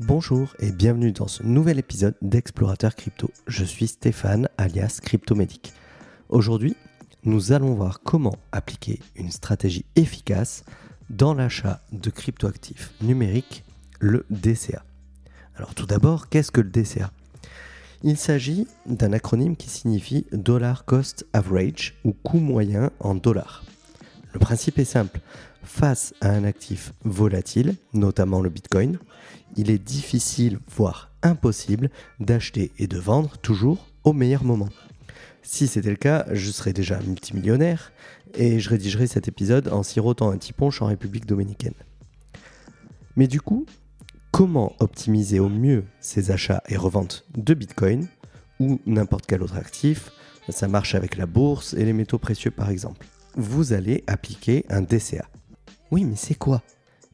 Bonjour et bienvenue dans ce nouvel épisode d'Explorateur Crypto. Je suis Stéphane alias Cryptomédic. Aujourd'hui, nous allons voir comment appliquer une stratégie efficace dans l'achat de cryptoactifs numériques, le DCA. Alors tout d'abord, qu'est-ce que le DCA Il s'agit d'un acronyme qui signifie Dollar Cost Average ou coût moyen en dollars. Le principe est simple. Face à un actif volatile, notamment le Bitcoin, il est difficile, voire impossible, d'acheter et de vendre toujours au meilleur moment. Si c'était le cas, je serais déjà multimillionnaire et je rédigerais cet épisode en sirotant un petit punch en République dominicaine. Mais du coup, comment optimiser au mieux ces achats et reventes de Bitcoin ou n'importe quel autre actif? Ça marche avec la bourse et les métaux précieux par exemple. Vous allez appliquer un DCA. Oui, mais c'est quoi?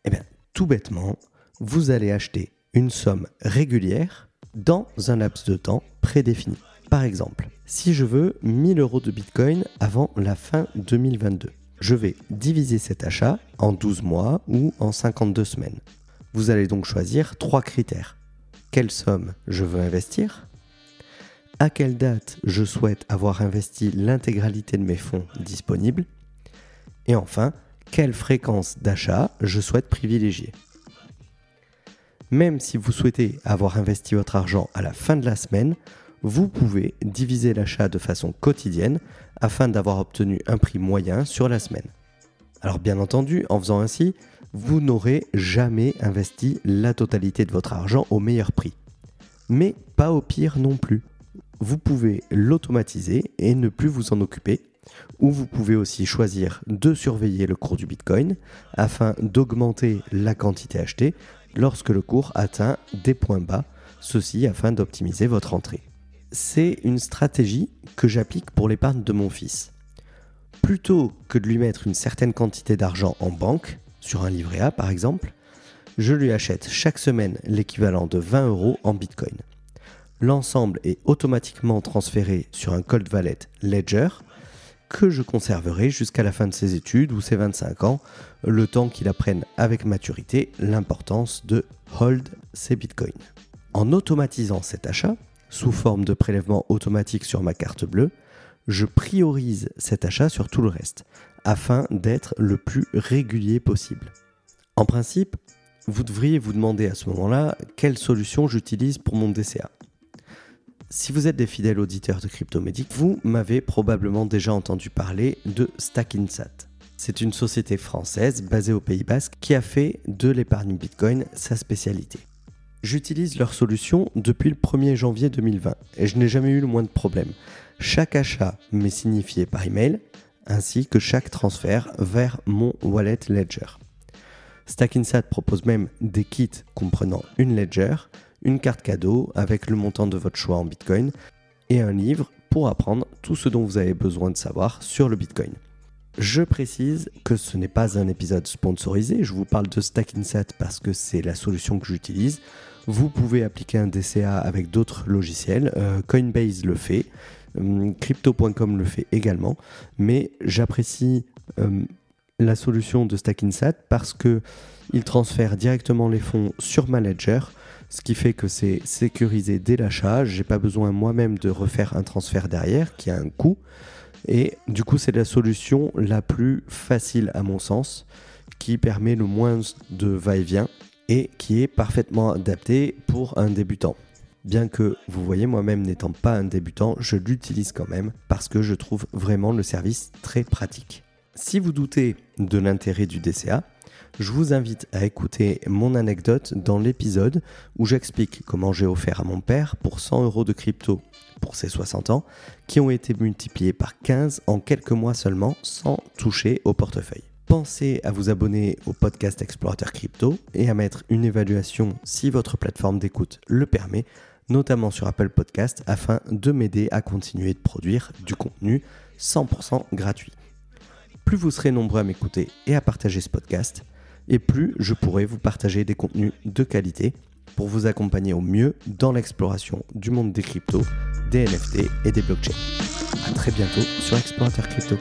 Eh bien, tout bêtement, vous allez acheter une somme régulière dans un laps de temps prédéfini. Par exemple, si je veux 1000 euros de Bitcoin avant la fin 2022, je vais diviser cet achat en 12 mois ou en 52 semaines. Vous allez donc choisir trois critères. Quelle somme je veux investir? À quelle date je souhaite avoir investi l'intégralité de mes fonds disponibles? Et enfin, quelle fréquence d'achat je souhaite privilégier? Même si vous souhaitez avoir investi votre argent à la fin de la semaine, vous pouvez diviser l'achat de façon quotidienne afin d'avoir obtenu un prix moyen sur la semaine. Alors bien entendu, en faisant ainsi, vous n'aurez jamais investi la totalité de votre argent au meilleur prix. Mais pas au pire non plus. Vous pouvez l'automatiser et ne plus vous en occuper ou vous pouvez aussi choisir de surveiller le cours du Bitcoin afin d'augmenter la quantité achetée lorsque le cours atteint des points bas, ceci afin d'optimiser votre entrée. C'est une stratégie que j'applique pour l'épargne de mon fils. Plutôt que de lui mettre une certaine quantité d'argent en banque, sur un livret A par exemple, je lui achète chaque semaine l'équivalent de 20 euros en Bitcoin. L'ensemble est automatiquement transféré sur un cold wallet Ledger que je conserverai jusqu'à la fin de ses études ou ses 25 ans, le temps qu'il apprenne avec maturité l'importance de hold ses bitcoins. En automatisant cet achat, sous forme de prélèvement automatique sur ma carte bleue, je priorise cet achat sur tout le reste, afin d'être le plus régulier possible. En principe, vous devriez vous demander à ce moment-là quelle solution j'utilise pour mon DCA. Si vous êtes des fidèles auditeurs de Cryptomédic, vous m'avez probablement déjà entendu parler de Stackinsat. C'est une société française basée au Pays Basque qui a fait de l'épargne Bitcoin sa spécialité. J'utilise leur solution depuis le 1er janvier 2020 et je n'ai jamais eu le moins de problème. Chaque achat m'est signifié par email ainsi que chaque transfert vers mon wallet Ledger. Stackinsat propose même des kits comprenant une Ledger, une carte cadeau avec le montant de votre choix en Bitcoin et un livre pour apprendre tout ce dont vous avez besoin de savoir sur le Bitcoin. Je précise que ce n'est pas un épisode sponsorisé, je vous parle de Stackinsat parce que c'est la solution que j'utilise. Vous pouvez appliquer un DCA avec d'autres logiciels, euh, Coinbase le fait, hum, Crypto.com le fait également, mais j'apprécie hum, la solution de Stackinsat parce que il transfère directement les fonds sur Manager ce qui fait que c'est sécurisé dès l'achat. J'ai pas besoin moi-même de refaire un transfert derrière qui a un coût. Et du coup, c'est la solution la plus facile à mon sens, qui permet le moins de va-et-vient et qui est parfaitement adaptée pour un débutant. Bien que vous voyez, moi-même n'étant pas un débutant, je l'utilise quand même parce que je trouve vraiment le service très pratique. Si vous doutez de l'intérêt du DCA, je vous invite à écouter mon anecdote dans l'épisode où j'explique comment j'ai offert à mon père pour 100 euros de crypto pour ses 60 ans, qui ont été multipliés par 15 en quelques mois seulement sans toucher au portefeuille. Pensez à vous abonner au podcast Explorateur Crypto et à mettre une évaluation si votre plateforme d'écoute le permet, notamment sur Apple Podcast, afin de m'aider à continuer de produire du contenu 100% gratuit plus vous serez nombreux à m'écouter et à partager ce podcast, et plus je pourrai vous partager des contenus de qualité pour vous accompagner au mieux dans l'exploration du monde des cryptos, des NFT et des blockchains. A très bientôt sur Explorateur Crypto.